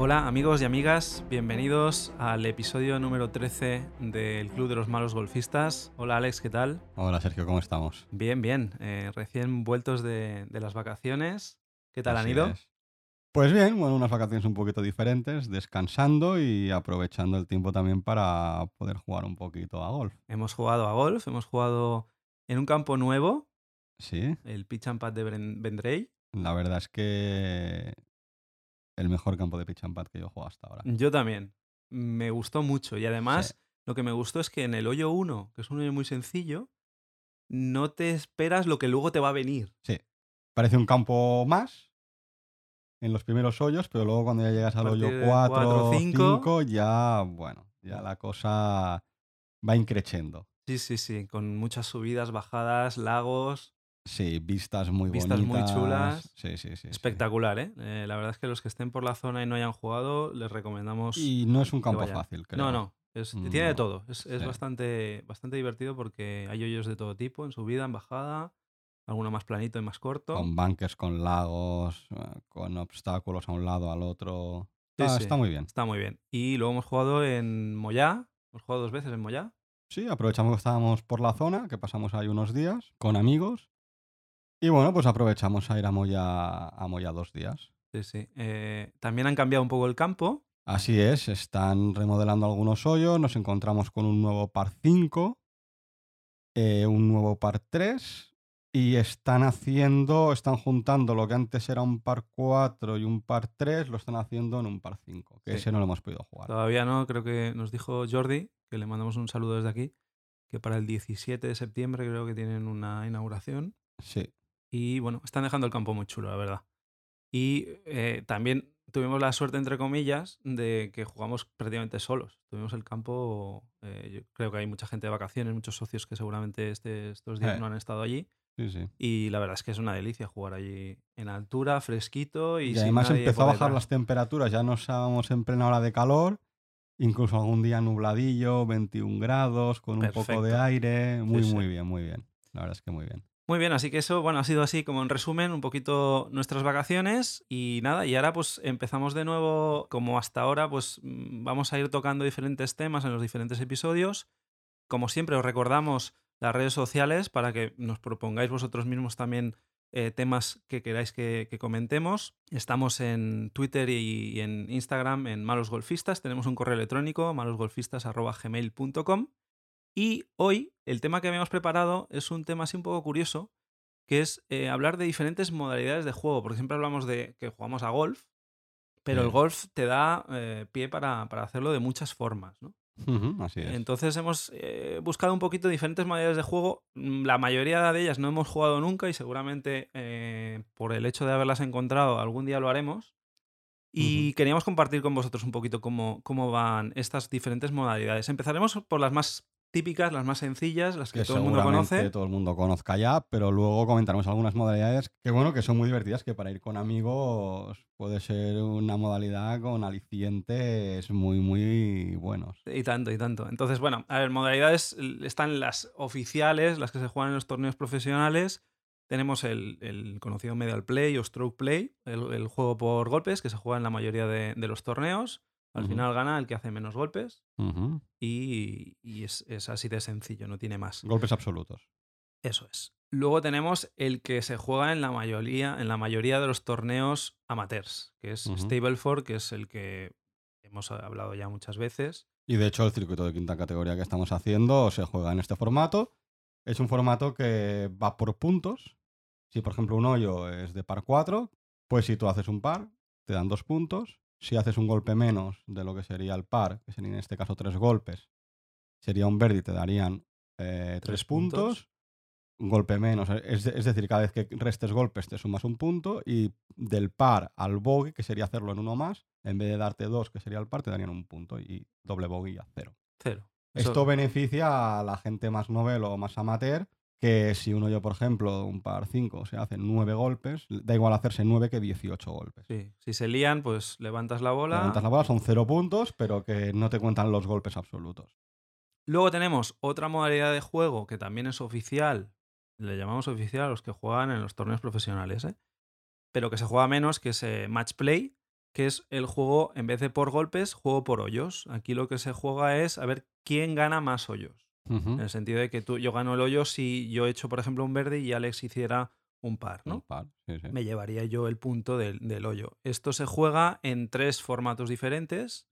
Hola amigos y amigas, bienvenidos al episodio número 13 del Club de los Malos Golfistas. Hola Alex, ¿qué tal? Hola Sergio, ¿cómo estamos? Bien, bien, eh, recién vueltos de, de las vacaciones. ¿Qué tal han ido? es. Pues bien, bueno, unas vacaciones un poquito diferentes, descansando y aprovechando el tiempo también para poder jugar un poquito a golf. Hemos jugado a golf, hemos jugado en un campo nuevo, Sí, el Pitch and Pad de Vendrell. la verdad es que el mejor campo de pitch and pad que yo he jugado hasta ahora. Yo también. Me gustó mucho y además Sí. lo que me gustó es que en el hoyo 1, que es un hoyo muy sencillo, no te esperas lo que luego te va a venir. Sí, parece un campo más en los primeros hoyos, pero luego cuando ya llegas al hoyo partir de 4 cuatro, o cinco. 5, ya, bueno, ya la cosa va increciendo. Sí, sí, sí, con muchas subidas, bajadas, lagos. Sí, vistas muy Vistas muy bonitas. chulas. Sí, sí, sí. sí. Espectacular, ¿eh? Eh, La verdad es que los que estén por la zona y no hayan jugado, les recomendamos. Y no es un campo fácil, creo. no, no. Es, tiene de todo. Es, es sí. bastante, bastante divertido porque hay hoyos de todo tipo en subida, en bajada, alguno más planito y más corto. Con bunkers, con lagos, eh, con obstáculos a un lado, al otro. Sí, Está, sí. está muy bien. Está muy bien. Y luego hemos jugado en Moyá. Hemos jugado dos veces en Moyá. Sí, aprovechamos que estábamos por la zona, que pasamos ahí unos días con amigos. Y bueno, pues aprovechamos a ir a Moya, a Moya dos días. Sí, sí. Eh, también han cambiado un poco el campo. Así es, están remodelando algunos hoyos, nos encontramos con un nuevo par 5, eh, un nuevo par 3 y están haciendo, están juntando lo que antes era un par 4 y un par 3, lo están haciendo en un par 5, que Sí. ese no lo hemos podido jugar. Todavía no, creo que nos dijo Jordi, que le mandamos un saludo desde aquí, que para el 17 de septiembre creo que tienen una inauguración. Sí, Y bueno, están dejando el campo muy chulo, la verdad. Y eh, también tuvimos la suerte, entre comillas, de que jugamos prácticamente solos. Tuvimos el campo, eh, yo creo que hay mucha gente de vacaciones, muchos socios que seguramente este- estos días Eh. no han estado allí. sí, sí. Y la verdad es que es una delicia jugar allí en altura, fresquito y, Y, además empezó a bajar detrás. las temperaturas, ya no estábamos en plena hora de calor, incluso algún día nubladillo, 21 grados, con un poco de aire, muy, sí. muy bien, muy bien. La verdad es que muy bien. Muy bien, así que eso, bueno, ha sido así como en resumen un poquito nuestras vacaciones y nada, y ahora pues empezamos de nuevo, como hasta ahora, pues mm, vamos a ir tocando diferentes temas en los diferentes episodios. Como siempre, os recordamos las redes sociales para que nos propongáis vosotros mismos también eh, temas que queráis que, comentemos. Estamos en Twitter y, y en Instagram en Malos Golfistas. Tenemos un correo electrónico, malosgolfistas.gmail.com. Y hoy el tema que habíamos preparado es un tema así un poco curioso, que es eh, hablar de diferentes modalidades de juego, porque siempre hablamos de que jugamos a golf, pero el golf te da eh, pie para, para hacerlo de muchas formas, ¿no? Así es. Entonces hemos eh, buscado un poquito diferentes modalidades de juego. Mm, La mayoría de ellas no hemos jugado nunca y seguramente por el hecho de haberlas encontrado algún día lo haremos. Y queríamos compartir con vosotros un poquito cómo, cómo van estas diferentes modalidades. Empezaremos por las más típicas, las más sencillas, las que, que todo el mundo conoce. todo el mundo conozca ya, pero luego comentaremos algunas modalidades que bueno, que son muy divertidas, que para ir con amigos puede ser una modalidad con alicientes muy, muy buenos. Y tanto, y tanto. Entonces, bueno, a ver, modalidades están las oficiales, las que se juegan en los torneos profesionales. Tenemos el, el conocido Medal Play o Stroke Play, el, el juego por golpes que se juega en la mayoría de, de los torneos. Al final gana el que hace menos golpes y, y es, es así de sencillo, no tiene más. Golpes absolutos. Eso es. Luego tenemos el que se juega en la mayoría, en la mayoría de los torneos amateurs, que es Ujú. Stableford, que es el que hemos hablado ya muchas veces. Y de hecho el circuito de quinta categoría que estamos haciendo se juega en este formato. Es un formato que va por puntos. Si por ejemplo un hoyo es de par 4, pues si tú haces un par, te dan dos puntos. Si haces un golpe menos de lo que sería el par, que serían en este caso tres golpes, sería un verde y te darían eh, tres Tres puntos. puntos. Un golpe menos, es, es decir, cada vez que restes golpes te sumas un punto. Y del par al bogey, que sería hacerlo en uno más, en vez de darte dos, que sería el par, te darían un punto. Y doble bogey a cero. Cero. Eso- Esto beneficia a la gente más novelo o más amateur, que si uno yo, por ejemplo, un par 5 se hace 9 golpes, da igual hacerse 9 que 18 golpes. Sí, si se lían, pues levantas la bola. Levantas la bola, son 0 puntos, pero que no te cuentan los golpes absolutos. Luego tenemos otra modalidad de juego que también es oficial. Le llamamos oficial a los que juegan en los torneos profesionales, ¿eh? pero que se juega menos, que es eh, match play, que es el juego, en vez de por golpes, juego por hoyos. Aquí lo que se juega es a ver quién gana más hoyos. En el sentido de que tú, yo gano el hoyo si yo he hecho, por ejemplo, un verde y Alex hiciera un par, ¿no? Un par, sí, sí. me llevaría yo el punto del, del hoyo. Esto se juega en tres formatos diferentes.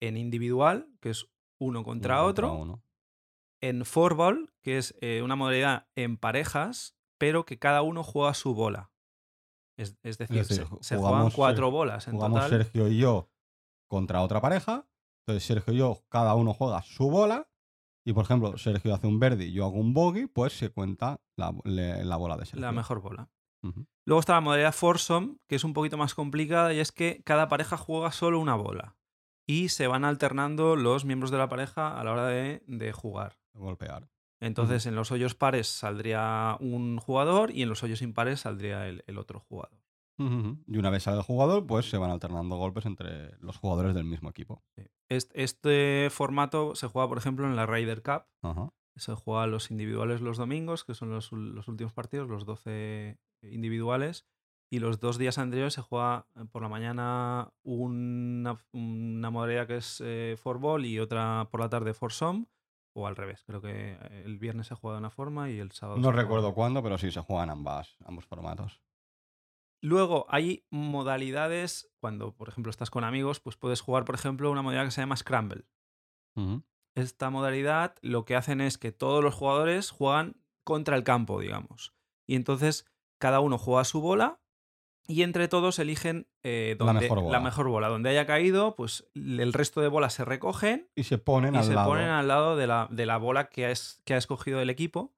En individual, que es uno contra Uno otro. uno. En fourball, que es eh, una modalidad en parejas, pero que cada uno juega su bola. Es, es decir, decir, se, ju- se juegan cuatro bolas en Jugamos total. Sergio y yo contra otra pareja. Entonces Sergio y yo, cada uno juega su bola. Y por ejemplo, Sergio hace un verde y yo hago un bogey, pues se cuenta la, le- la bola de Sergio. La mejor bola. Luego está la modalidad foursome, que es un poquito más complicada y es que cada pareja juega solo una bola. Y se van alternando los miembros de la pareja a la hora de, de jugar. Golpear. Entonces, en los hoyos pares saldría un jugador y en los hoyos impares saldría el, el otro jugador. Y una vez sale el jugador, pues se van alternando golpes entre los jugadores del mismo equipo. Este, formato se juega, por ejemplo, en la Ryder Cup. Se juega los individuales los domingos, que son los, últimos partidos, los 12 individuales. Y los dos días anteriores se juega eh, por la mañana una, una modalidad que es eh, ball y otra por la tarde foursome. O al revés, creo que eh, el viernes se juega de una forma y el sábado. No recuerdo cuándo, pero sí se juegan ambas, ambos formatos. Luego hay modalidades, cuando por ejemplo estás con amigos, pues puedes jugar, por ejemplo, una modalidad que se llama Scramble. Esta modalidad lo que hacen es que todos los jugadores juegan contra el campo, digamos. Y entonces cada uno juega su bola y entre todos eligen eh, La mejor bola. la mejor bola. Donde haya caído, pues el resto de bolas se recogen Y se ponen y al se lado. ponen al lado de la, de la bola que ha, es- que ha escogido el equipo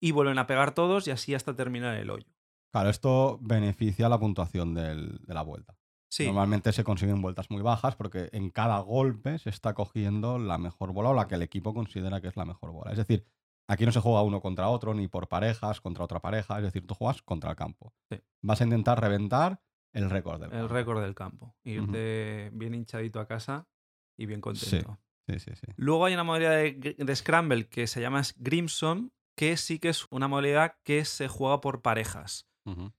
y vuelven a pegar todos y así hasta terminar el hoyo. Claro, esto beneficia la puntuación del- de la vuelta. Sí, Normalmente se consiguen vueltas muy bajas porque en cada golpe se está cogiendo la mejor bola o la que el equipo considera que es la mejor bola. Es decir, aquí no se juega uno contra otro, ni por parejas, contra otra pareja. Es decir, tú juegas contra el campo. Sí. Vas a intentar reventar el récord del el campo. récord del campo. Irte bien hinchadito a casa y bien contento. Sí, sí, sí. Luego hay una modalidad de, de Scramble que se llama Grimson, que sí que es una modalidad que se juega por parejas.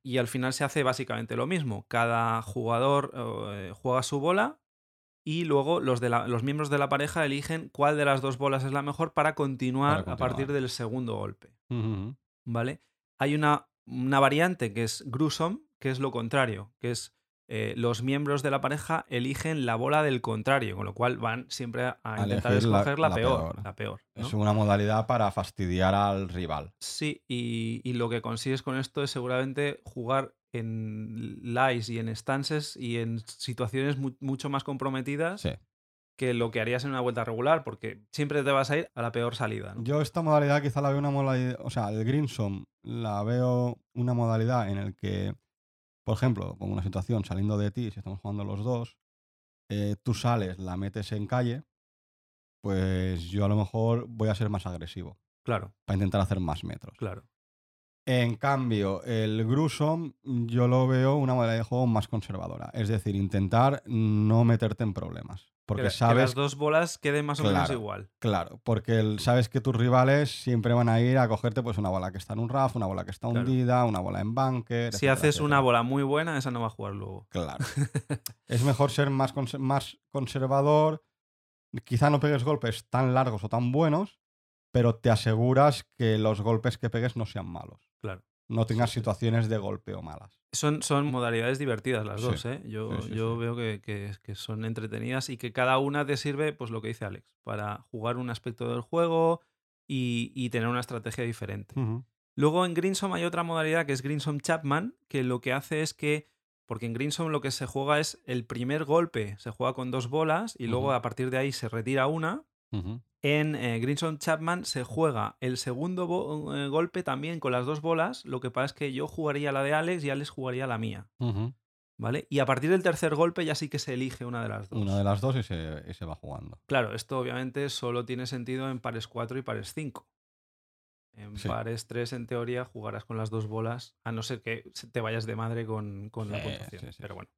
Y al final se hace básicamente lo mismo. Cada jugador eh, juega su bola y luego los, de la- los miembros de la pareja eligen cuál de las dos bolas es la mejor para continuar, Para a partir del segundo golpe. ¿Vale? Hay una, una variante que es Gruesome, que es lo contrario, que es eh, los miembros de la pareja eligen la bola del contrario, con lo cual van siempre a, intentar la- escoger la, la peor. peor. La peor ¿no? Es una modalidad para fastidiar al rival. Sí, y, y lo que consigues con esto es seguramente jugar en lies y en stances y en situaciones mu- mucho más comprometidas Sí. que lo que harías en una vuelta regular, porque siempre te vas a ir a la peor salida. ¿no? Yo esta modalidad quizá la veo una modalidad, o sea, el Greensom la veo una modalidad en el que, por ejemplo, pongo una situación saliendo de ti, si estamos jugando los dos, eh, tú sales, la metes en calle, pues yo a lo mejor voy a ser más agresivo Claro, para intentar hacer más metros. claro. En cambio, el Grusom yo lo veo una modalidad de juego más conservadora, es decir, intentar no meterte en problemas, porque que, la- que sabes las dos bolas queden más o menos igual. Claro, porque el- sabes que tus rivales siempre van a ir a cogerte pues una bola que está en un RAF, una bola que está Claro. hundida, una bola en bunker. Si etcétera, haces una bola muy buena, esa no va a jugar luego. Claro. es mejor ser más, más conservador. Quizá no pegues golpes tan largos o tan buenos, pero te aseguras que los golpes que pegues no sean malos. Claro. No tengas situaciones de golpeo malas. Son, son modalidades divertidas las Sí, dos, ¿eh? Yo, sí, sí, yo veo que, que- que son entretenidas y que cada una te sirve, pues lo que dice Alex, para jugar un aspecto del juego y, y tener una estrategia diferente. Luego en Greensom hay otra modalidad que es Greensom Chapman, que lo que hace es que, porque en Greensom lo que se juega es el primer golpe, se juega con dos bolas y luego a partir de ahí se retira una. En eh, Greensom Chapman se juega el segundo eh, golpe también con las dos bolas, lo que pasa es que yo jugaría la de Alex y Alex jugaría la mía. ¿Vale? Y a partir del tercer golpe ya sí que se elige una de las dos. Una de las dos y se, y se va jugando. Claro, esto obviamente solo tiene sentido en pares 4 y pares 5. En Sí. pares 3, en teoría, jugarás con las dos bolas, a no ser que te vayas de madre con, con la puntuación. sí, sí, Pero sí. bueno.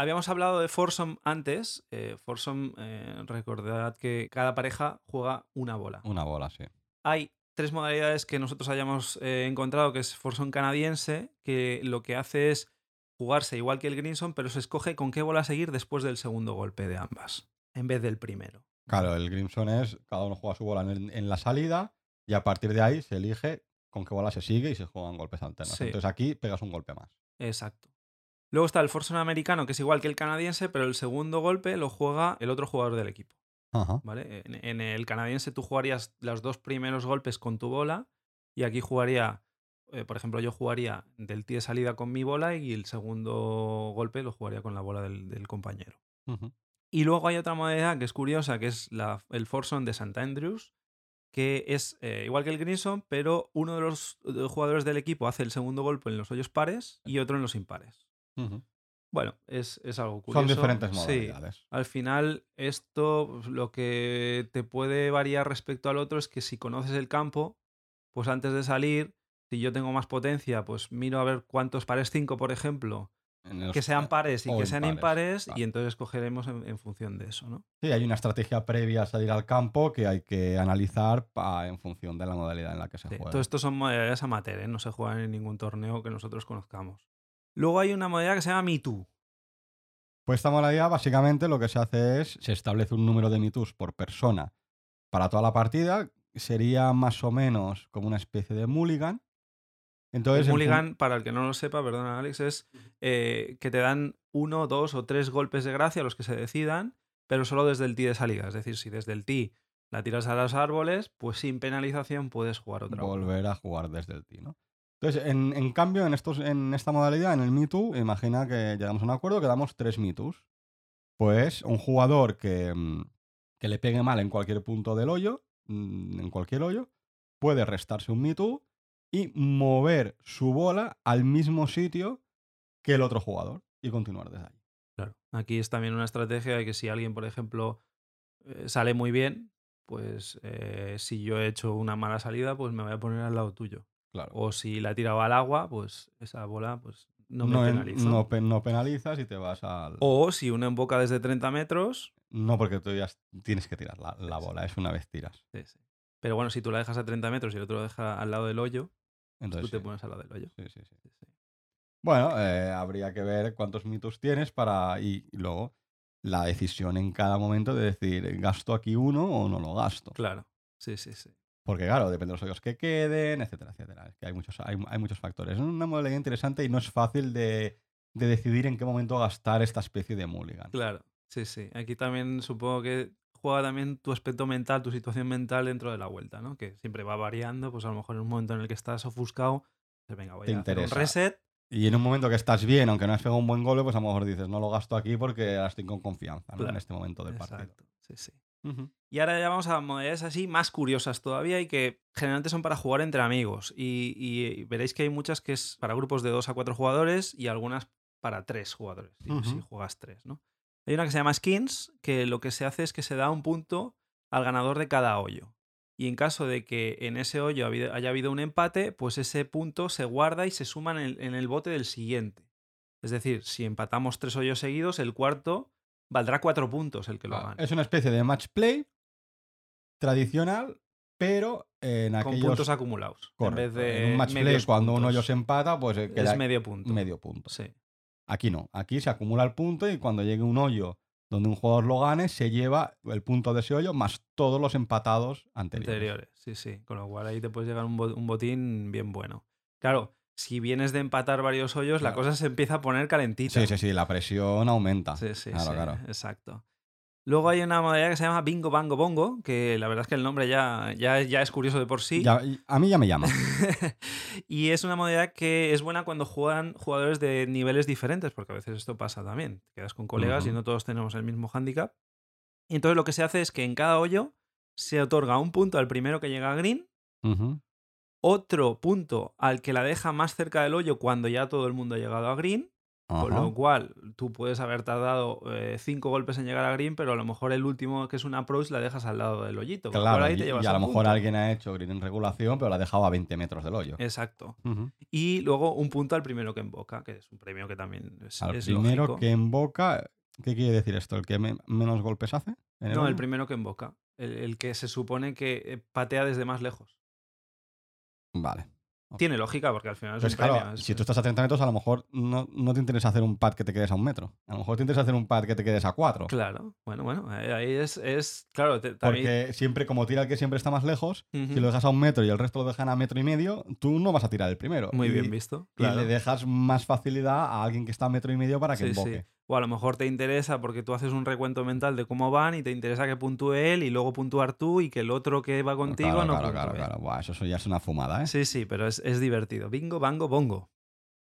Habíamos hablado de Foursome antes. Eh, Foursome, eh, recordad que cada pareja juega una bola. Una bola, sí. Hay tres modalidades que nosotros hayamos eh, encontrado, que es Foursome canadiense, que lo que hace es jugarse igual que el Grinson, pero se escoge con qué bola seguir después del segundo golpe de ambas, en vez del primero. Claro, el Grimson es, cada uno juega su bola en, en la salida y a partir de ahí se elige con qué bola se sigue y se juegan golpes alternos. Sí. Entonces aquí pegas un golpe más. Exacto. Luego está el Forson americano, que es igual que el canadiense, pero el segundo golpe lo juega el otro jugador del equipo. Ajá. ¿vale? En, en el canadiense tú jugarías los dos primeros golpes con tu bola y aquí jugaría, eh, por ejemplo, yo jugaría del tee de salida con mi bola y el segundo golpe lo jugaría con la bola del, del compañero. Y luego hay otra modalidad que es curiosa, que es la, el Forson de St. Andrews, que es eh, igual que el Grinson, pero uno de los jugadores del equipo hace el segundo golpe en los hoyos pares y otro en los impares. Bueno, es, es algo curioso. Son diferentes Sí. modalidades. Al final, esto pues, lo que te puede variar respecto al otro es que si conoces el campo, pues antes de salir, si yo tengo más potencia, pues miro a ver cuántos pares 5, por ejemplo, los- que sean pares y o que sean impares, y entonces escogeremos en, en función de eso, ¿no? Sí, hay una estrategia previa a salir al campo que hay que analizar pa- en función de la modalidad en la que se Sí, juega. Todo esto son modalidades amateur, ¿eh? no se juegan en ningún torneo que nosotros conozcamos. Luego hay una modalidad que se llama Me Too. Pues esta modalidad básicamente lo que se hace es, se establece un número de mitus por persona para toda la partida. Sería más o menos como una especie de mulligan. Entonces, el en fun- mulligan, para el que no lo sepa, perdona Alex, es eh, que te dan uno, dos o tres golpes de gracia, los que se decidan, pero solo desde el tee de salida. Es decir, si desde el tee la tiras a los árboles, pues sin penalización puedes jugar otra volver a jugar desde el tee, ¿no? Entonces, en, cambio, en, estos, en esta modalidad, en el Me Too, imagina que llegamos a un acuerdo que damos tres Me Toos. Pues un jugador que, mm, que le pegue mal en cualquier punto del hoyo, mm, en cualquier hoyo, puede restarse un Me Too y mover su bola al mismo sitio que el otro jugador y continuar desde ahí. Claro. Aquí es también una estrategia de que si alguien, por ejemplo, eh, sale muy bien, pues eh, si yo he hecho una mala salida, pues me voy a poner al lado tuyo. Claro. O si la he tirado al agua, pues esa bola pues no me no, en- penalizo. no pe- no penalizas y te vas al. O si uno emboca desde 30 metros, No, porque tú ya tienes que tirar la, la bola, es una vez tiras. Sí, sí. Pero bueno, si tú la dejas a 30 metros y el otro lo deja al lado del hoyo, Entonces, tú te pones al lado del hoyo. Sí, sí, sí. Sí, sí. Bueno, eh, habría que ver cuántos mitos tienes para. Y, y luego la decisión en cada momento de decir, ¿gasto aquí uno o no lo gasto? Claro. Sí, sí, sí. Porque, claro, depende de los hoyos que queden, etcétera, etcétera. Es que hay muchos, hay, hay muchos factores. Es una modalidad interesante y no es fácil de, de decidir en qué momento gastar esta especie de mulligan. Claro. Sí, sí. Aquí también supongo que juega también tu aspecto mental, tu situación mental dentro de la vuelta, ¿no? Que siempre va variando, pues a lo mejor en un momento en el que estás ofuscado, pues venga, voy Te a hacer un interesa. reset. Y en un momento que estás bien, aunque no has pegado un buen golpe, pues a lo mejor dices, no lo gasto aquí porque ahora estoy con confianza ¿no? Claro. en este momento del partido. Exacto. Sí, Y ahora ya vamos a modalidades así más curiosas todavía y que generalmente son para jugar entre amigos. Y, y veréis que hay muchas que es para grupos de 2 a 4 jugadores y algunas para 3 jugadores, si, juegas 3, ¿no? Hay una que se llama Skins, que lo que se hace es que se da un punto al ganador de cada hoyo. Y en caso de que en ese hoyo haya habido un empate, pues ese punto se guarda y se suma en el, en el bote del siguiente. Es decir, si empatamos tres hoyos seguidos, el cuarto valdrá cuatro puntos el que lo gane. Es una especie de match play tradicional, pero en Con aquellos... puntos acumulados. Correcto. En vez de En un match play, cuando un puntos. hoyo se empata, pues eh, queda es medio punto. medio punto. Sí, Aquí no. Aquí se acumula el punto y cuando llegue un hoyo donde un jugador lo gane, se lleva el punto de ese hoyo más todos los empatados anteriores. anteriores. Sí, sí. Con lo cual ahí te puedes llegar un botín bien bueno. Claro, si vienes de empatar varios hoyos, la cosa se empieza a poner calentita. Sí, sí, sí, la presión aumenta. Sí, sí, Claro, sí, claro. Exacto. Luego hay una modalidad que se llama Bingo Bango Bongo, que la verdad es que el nombre ya, ya, ya es curioso de por sí. Ya- a mí ya me llama. y es una modalidad que es buena cuando juegan jugadores de niveles diferentes, porque a veces esto pasa también. Te quedas con colegas y no todos tenemos el mismo handicap. Y entonces lo que se hace es que en cada hoyo se otorga un punto al primero que llega a green. Otro punto al que la deja más cerca del hoyo cuando ya todo el mundo ha llegado a green, con lo cual tú puedes haber tardado eh, cinco golpes en llegar a green, pero a lo mejor el último, que es un approach, la dejas al lado del hoyito. Claro, ahí y, te llevas y a lo mejor punto. alguien ha hecho green en regulación, pero la ha dejado a 20 metros del hoyo. Exacto. Y luego un punto al primero que invoca, que es un premio que también es, Al es primero lógico. que invoca, ¿qué quiere decir esto? ¿El que me- menos golpes hace? en No, hoyo? el primero que. El, el que se supone que eh, patea desde más lejos. Vale. Tiene lógica porque al final es un claro, premio. es- si tú estás a 30 metros, a lo mejor no, no te interesa hacer un pad que te quedes a un metro. A lo mejor te interesa hacer un pad que te quedes a cuatro. Claro, bueno, bueno, ahí es, es claro, te- también... Porque siempre, como tira el que siempre está más lejos, si lo dejas a un metro y el resto lo dejan a metro y medio, tú no vas a tirar el primero. Muy Y- bien visto. Y le dejas más facilidad a alguien que está a metro y medio para que Sí, sí. O a lo mejor te interesa porque tú haces un recuento mental de cómo van y te interesa que puntúe él y luego puntuar tú y que el otro que va contigo claro, no claro, puntúe. claro, claro. Buah, eso ya es una fumada, ¿eh? Sí, sí, pero es, es divertido. Bingo, bango, bongo.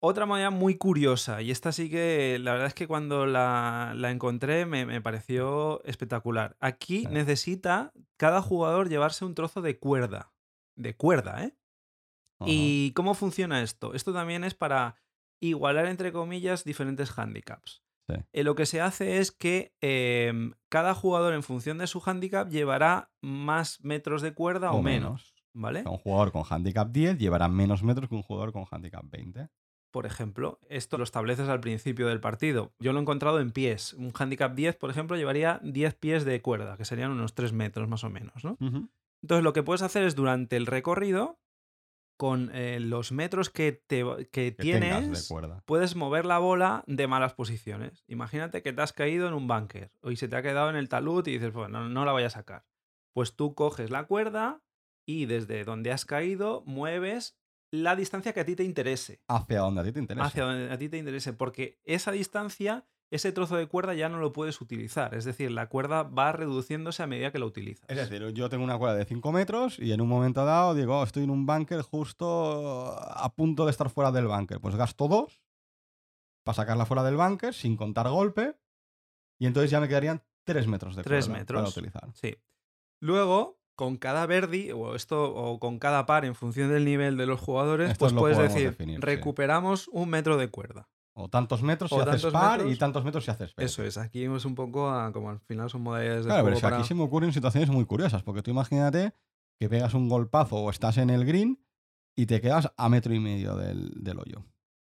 Otra modalidad muy curiosa, y esta sí que la verdad es que cuando la, la encontré me, me pareció espectacular. Aquí Sí. necesita cada jugador llevarse un trozo de cuerda. De cuerda, ¿eh? ¿Y cómo funciona esto? Esto también es para igualar, entre comillas, diferentes handicaps. Sí. Eh, lo que se hace es que em, cada jugador, en función de su handicap, llevará más metros de cuerda o, O menos. ¿Vale? Un jugador con handicap 10 llevará menos metros que un jugador con handicap 20. Por ejemplo, esto lo estableces al principio del partido. Yo lo he encontrado en pies. Un handicap 10, por ejemplo, llevaría 10 pies de cuerda, que serían unos 3 metros más o menos, ¿no? Entonces, lo que puedes hacer es durante el recorrido, con eh, los metros que, te, que tienes, puedes mover la bola de malas posiciones. Imagínate que te has caído en un bunker y se te ha quedado en el talud y dices, pues no, no la voy a sacar. Pues tú coges la cuerda y desde donde has caído mueves la distancia que a ti te interese. Hacia donde a ti te interesa. Hacia donde a ti te interese, porque esa distancia, ese trozo de cuerda ya no lo puedes utilizar. Es decir, la cuerda va reduciéndose a medida que la utilizas. Es decir, yo tengo una cuerda de 5 metros y en un momento dado digo, "Oh, estoy en un bunker justo a punto de estar fuera del bunker. Pues gasto dos para sacarla fuera del bunker sin contar golpe y entonces ya me quedarían 3 metros de Tres cuerda metros. para utilizar. Sí. Luego, con cada verdi o esto o con cada par en función del nivel de los jugadores, pues lo puedes decir, definir, sí. recuperamos un metro de cuerda. O tantos metros si O haces par y tantos metros si haces verde. Eso es, aquí es un poco a- como al final son modalidades de Claro, pero es que para... aquí se me ocurren situaciones muy curiosas, porque tú imagínate que pegas un golpazo o estás en el green y te quedas a metro y medio del, del hoyo.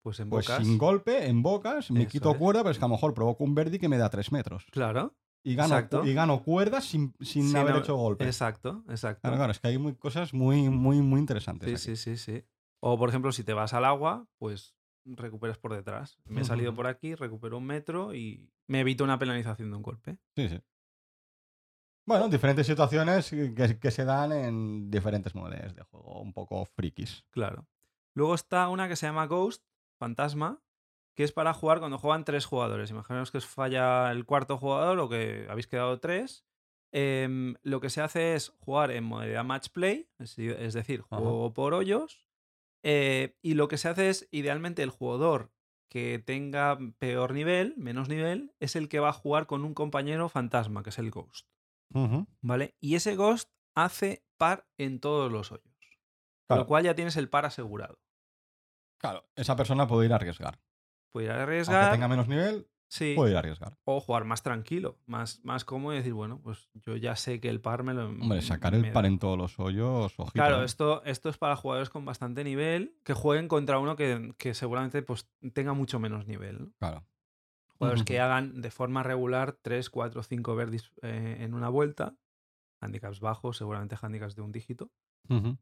Pues en Pues bocas. sin golpe, en bocas, me Eso quito es. cuerda, pero es que a lo mejor provoco un verdi que me da 3 metros. Claro. Y gano, Exacto. y gano cuerda sin, sin Sin haber hecho golpe. Exacto, exacto. Claro, claro, es que hay muy, cosas muy, muy, muy interesantes. Sí, aquí. sí, sí, sí. O por ejemplo, si te vas al agua, pues recuperas por detrás. Me he salido por aquí, recupero un metro y me evito una penalización de un golpe. Sí, sí. Bueno, diferentes situaciones que, que se dan en diferentes modalidades de juego, un poco frikis. Claro. Luego está una que se llama Ghost, Fantasma, que es para jugar cuando juegan tres jugadores. Imaginaos que os falla el cuarto jugador o que habéis quedado tres. Em, lo que se hace es jugar en modalidad match play, es, decir, Ajá. juego por hoyos. Eh, y lo que se hace es, idealmente, el jugador que tenga peor nivel, menos nivel, es el que va a jugar con un compañero fantasma, que es el Ghost. ¿Vale? Y ese Ghost hace par en todos los hoyos. Con lo cual ya tienes el par asegurado. Claro, esa persona puede ir a arriesgar. Puede ir a Aunque arriesgar. tenga menos nivel, sí. puede ir a arriesgar. O jugar más tranquilo, más, más cómodo y decir, bueno, pues yo ya sé que el par me lo. Hombre, sacar el par da. en todos los hoyos, ojito. Claro, ¿eh? esto, esto es para jugadores con bastante nivel que jueguen contra uno que, que seguramente pues, tenga mucho menos nivel. ¿no? Claro. Jugadores que hagan de forma regular 3, 4, 5 verdis eh, en una vuelta, handicaps bajos, seguramente handicaps de un dígito,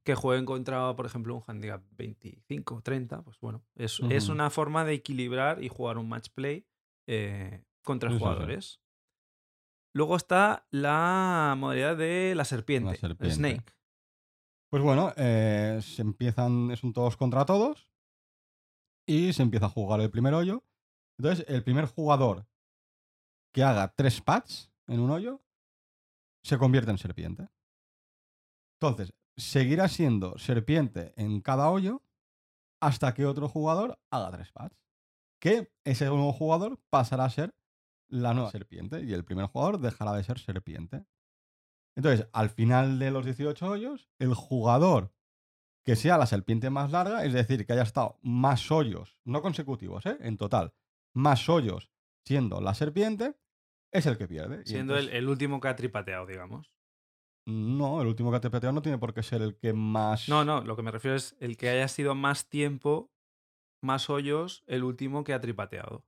que jueguen contra, por ejemplo, un handicap 25, 30, pues bueno, es, es una forma de equilibrar y jugar un match play eh, con tres Sí, sí, sí. jugadores. Luego está la modalidad de la serpiente. Snake. Pues bueno, eh, se empiezan, es un todos contra todos y se empieza a jugar el primer hoyo. Entonces, el primer jugador que haga tres pads en un hoyo se convierte en serpiente. Entonces, seguirá siendo serpiente en cada hoyo hasta que otro jugador haga tres pads. Que ese nuevo jugador pasará a ser la nueva serpiente y el primer jugador dejará de ser serpiente. Entonces, al final de los 18 hoyos, el jugador que sea la serpiente más larga, es decir, que haya estado más hoyos, no consecutivos, ¿eh? en total, más hoyos siendo la serpiente, es el que pierde. Siendo el, entonces- el último que ha tripateado, digamos. No, el último que te peteado no tiene por qué ser el que más... No, no, lo que me refiero es el que haya sido más tiempo, más hoyos, el último que ha tripateado.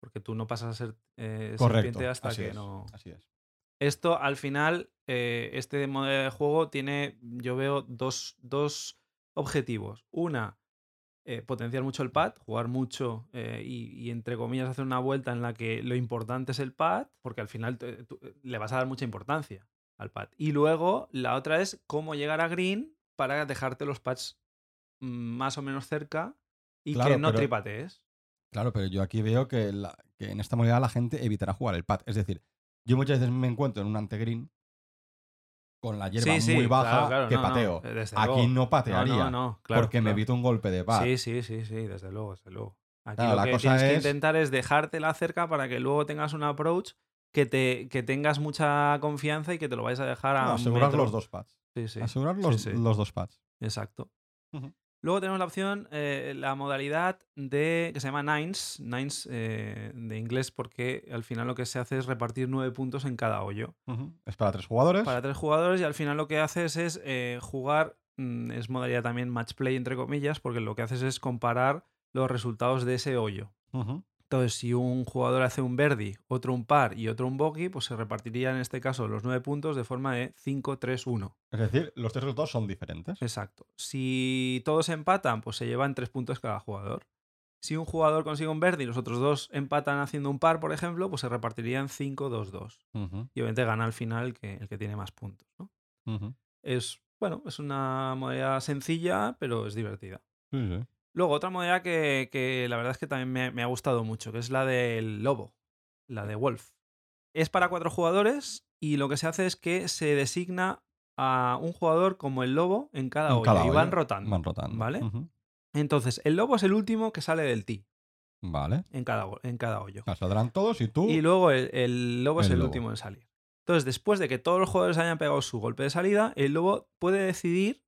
Porque tú no pasas a ser eh, Correcto, serpiente hasta así que es, no. Así es. Esto al final, eh, este modelo de juego tiene, yo veo dos, dos objetivos. Una, eh, potenciar mucho el pad, jugar mucho eh, y, y, entre comillas, hacer una vuelta en la que lo importante es el pad, porque al final te- tú- le vas a dar mucha importancia al pad. Y luego la otra es cómo llegar a green para dejarte los pads mm, más o menos cerca y Claro, que no pero- tripatees. Claro, pero yo aquí veo que, la- que en esta modalidad la gente evitará jugar el pad. Es decir, yo muchas veces me encuentro en un antegreen con la hierba Sí, sí, muy baja claro, claro, que no, no, pateo. desde aquí luego. no patearía. No, no, no, porque me evito un golpe de pad. Sí, sí, sí, sí, desde luego, desde luego. Aquí lo la que cosa tienes que intentar es dejártela cerca para que luego tengas un approach que, te, que tengas mucha confianza y que te lo vayas a dejar a No, asegurar metro. los dos pads. Sí, sí. Asegurar los, los dos pads. Exacto. Luego tenemos la opción, eh, la modalidad de que se llama Nines, Nines eh, de inglés, porque al final lo que se hace es repartir nueve puntos en cada hoyo. Es para tres jugadores. para tres jugadores y al final lo que haces es eh, jugar, mm, es modalidad también match play entre comillas, porque lo que haces es comparar los resultados de ese hoyo. Entonces, si un jugador hace un birdie, otro un par y otro un bogey, pues se repartiría en este caso los nueve puntos de forma de 5-3-1. Es decir, los tres resultados son diferentes. Exacto. Si todos empatan, pues se llevan tres puntos cada jugador. Si un jugador consigue un birdie y los otros dos empatan haciendo un par, por ejemplo, pues se repartirían 5-2-2. Ujú, Y obviamente gana al final el que, el que tiene más puntos. ¿no? Es, bueno, es una modalidad sencilla, pero es divertida. Sí, sí. Luego, otra modalidad que, que la verdad es que también me, me ha gustado mucho, que es la del lobo, la de Wolf. Es para cuatro jugadores y lo que se hace es que se designa a un jugador como el lobo en cada En cada y van rotando. Van rotando. ¿Vale? Entonces, el lobo es el último que sale del tee Vale. en cada, en cada hoyo. Saldrán todos y tú. Y luego el, el lobo es El el lobo. último en salir. Entonces, después de que todos los jugadores hayan pegado su golpe de salida, el lobo puede decidir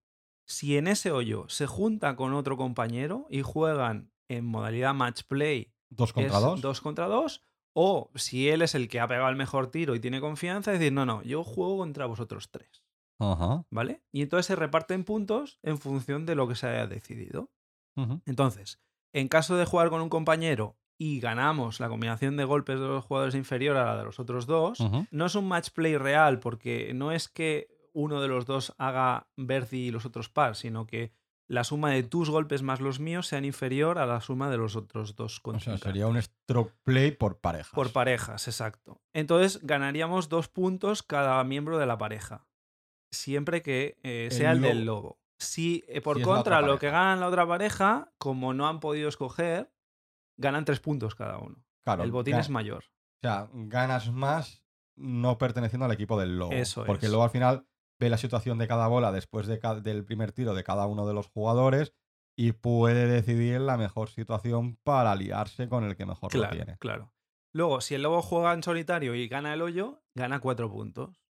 si en ese hoyo se junta con otro compañero y juegan en modalidad match play dos contra dos. dos contra dos, o si él es el que ha pegado el mejor tiro y tiene confianza, decir, no, no, yo juego contra vosotros tres, Ajá. ¿vale? Y entonces se reparten puntos en función de lo que se haya decidido. Entonces, en caso de jugar con un compañero y ganamos la combinación de golpes de los jugadores inferior a la de los otros dos, no es un match play real porque no es que uno de los dos haga birdie y los otros par, sino que la suma de tus golpes más los míos sean inferior a la suma de los otros dos O sea, contrincantes. sería un stroke play por parejas. Por parejas, exacto. Entonces ganaríamos dos puntos cada miembro de la pareja. Siempre que eh, El sea el, del lobo. lobo. Si eh, por Si contra lo que ganan la otra pareja, como no han podido escoger, ganan tres puntos cada uno. Claro, el botín es mayor. O sea, ganas más no perteneciendo al equipo del lobo. Eso Porque es. luego al final ve la situación de cada bola después de ca- del primer tiro de cada uno de los jugadores y puede decidir la mejor situación para aliarse con el que mejor lo Claro, tiene. claro. Luego, si el lobo juega en solitario y gana el hoyo, gana cuatro puntos.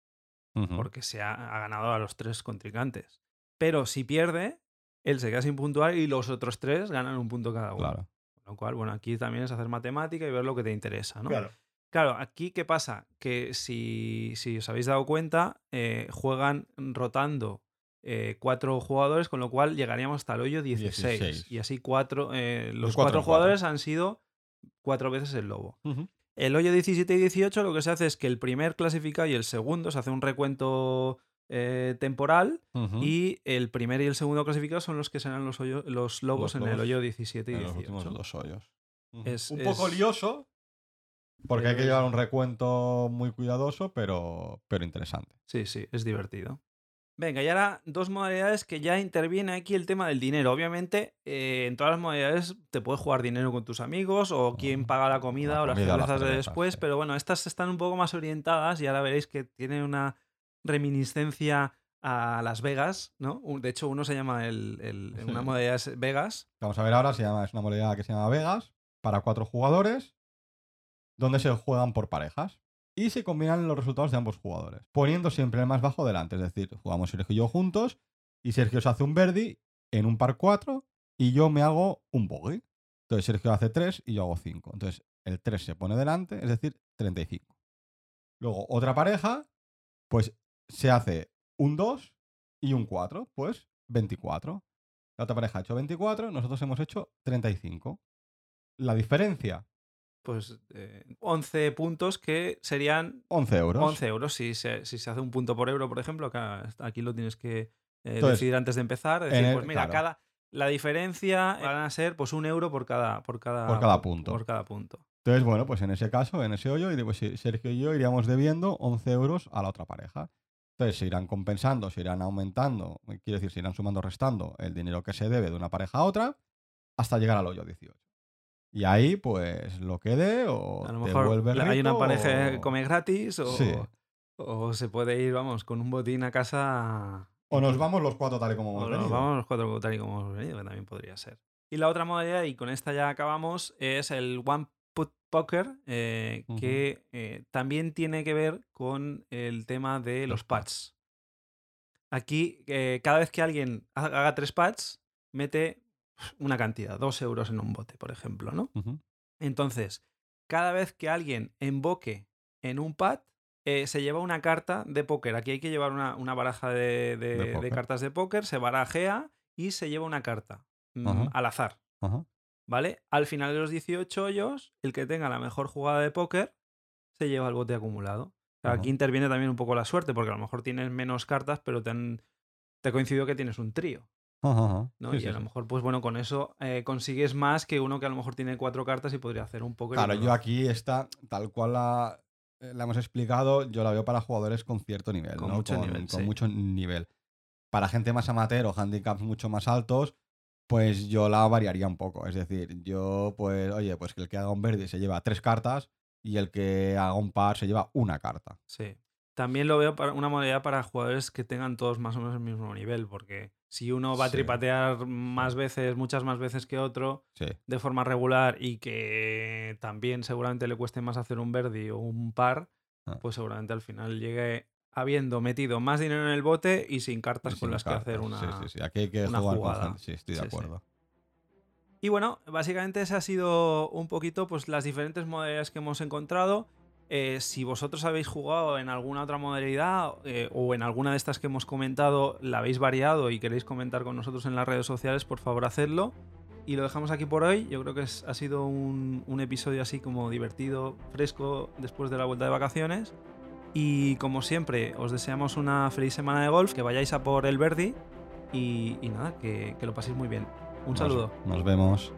Porque se ha, ha ganado a los tres contrincantes. Pero si pierde, él se queda sin puntuar y los otros tres ganan un punto cada uno. Claro. Con lo cual, bueno, aquí también es hacer matemática y ver lo que te interesa, ¿no? Claro. Claro, aquí qué pasa? Que si, si os habéis dado cuenta, eh, juegan rotando eh, cuatro jugadores, con lo cual llegaríamos hasta el hoyo 16. 16. Y así cuatro, eh, los cuatro cuatro en cuatro. jugadores han sido cuatro veces el lobo. El hoyo 17 y 18 lo que se hace es que el primer clasificado y el segundo se hace un recuento eh, temporal y el primer y el segundo clasificado son los que serán los, hoyo- los lobos Los en el hoyo 17 y En los 18. últimos dos hoyos. Es- un poco lioso, porque hay que es- llevar un recuento muy cuidadoso, pero, pero interesante. Sí, sí, es divertido. Venga, y ahora dos modalidades que ya interviene aquí el tema del dinero. Obviamente, eh, en todas las modalidades te puedes jugar dinero con tus amigos o quién paga la comida la o las cervezas de después, sí. pero bueno, estas están un poco más orientadas y ahora veréis que tienen una reminiscencia a Las Vegas, ¿no? De hecho, uno se llama el, una modalidad es Vegas. Vamos a ver ahora, se llama, es una modalidad que se llama Vegas, para cuatro jugadores, donde se juegan por parejas. Y se combinan los resultados de ambos jugadores, poniendo siempre el más bajo delante. Es decir, jugamos Sergio y yo juntos, y Sergio se hace un birdie en un par 4 y yo me hago un bogey. Entonces Sergio hace 3 y yo hago 5. Entonces el 3 se pone delante, es decir, 35. Luego otra pareja, pues se hace un 2 y un 4, pues 24. La otra pareja ha hecho 24, nosotros hemos hecho 35. La diferencia, Pues eh, 11 puntos que serían 11 euros. 11 euros si se, si se hace un punto por euro, por ejemplo. Acá, aquí lo tienes que eh, Entonces, decidir antes de empezar. Decir, el- pues mira, claro. cada, la diferencia van a ser pues un euro por cada, por cada, Por cada punto. Por cada punto. Entonces, bueno, pues en ese caso, en ese hoyo, sí, Sergio y yo iríamos debiendo 11 euros a la otra pareja. Entonces, se irán compensando, se irán aumentando, quiero decir, se irán sumando restando el dinero que se debe de una pareja a otra hasta llegar al hoyo 18. Y ahí, pues, lo quede o A lo mejor la- hay una rico pareja o- que come gratis o, Sí. o se puede ir, vamos, con un botín a casa. O nos vamos los cuatro tal y como O hemos nos venido. vamos los cuatro tal y como hemos venido, que también podría ser. Y la otra modalidad, y con esta ya acabamos, es el One Put Poker, eh, que eh, también tiene que ver con el tema de los pads. Aquí, eh, cada vez que alguien ha- haga tres pads, mete una cantidad, dos euros en un bote, por ejemplo, ¿no? Entonces, cada vez que alguien invoque en un pad, eh, se lleva una carta de póker. Aquí hay que llevar una, una baraja de, de- De de póker. cartas de póker, se barajea y se lleva una carta mm, al azar. ¿Vale? Al final de los 18 hoyos, el que tenga la mejor jugada de póker se lleva el bote acumulado. O sea, Ajá. aquí interviene también un poco la suerte, porque a lo mejor tienes menos cartas, pero te, han, te que tienes un trío. Ajá. ¿no? Sí, y sí, a lo sí. mejor, pues bueno, con eso eh, consigues más que uno que a lo mejor tiene cuatro cartas y podría hacer un y Claro, yo aquí está, tal cual la, eh, la hemos explicado, yo la veo para jugadores con cierto nivel, Con ¿no? mucho con, nivel, con mucho nivel. Para gente más amateur o handicaps mucho más altos, pues yo la variaría un poco. Es decir, yo, pues, oye, pues que el que haga un verde se lleva tres cartas y el que haga un par se lleva una carta. Sí. También lo veo para una modalidad para jugadores que tengan todos más o menos el mismo nivel, porque si uno va a Sí. tripatear más veces, muchas más veces que otro, Sí. de forma regular y que también seguramente le cueste más hacer un verde o un par, Ah. pues seguramente al final llegue habiendo metido más dinero en el bote y sin cartas Y con las que hacer una. Sí, sí, sí. Aquí hay que una jugar jugada. con. Sí, estoy de acuerdo. Y bueno, básicamente ese ha sido un poquito pues las diferentes modalidades que hemos encontrado. Eh, si vosotros habéis jugado en alguna otra modalidad eh, o en alguna de estas que hemos comentado, la habéis variado y queréis comentar con nosotros en las redes sociales, por favor hacedlo. Y lo dejamos aquí por hoy. Yo creo que es- ha sido un, un episodio así como divertido, fresco, después de la vuelta de vacaciones. Y como siempre, os deseamos una feliz semana de golf, que vayáis a por el Verdi y, y nada, que, que lo paséis muy bien. Un Nos- saludo. nos vemos.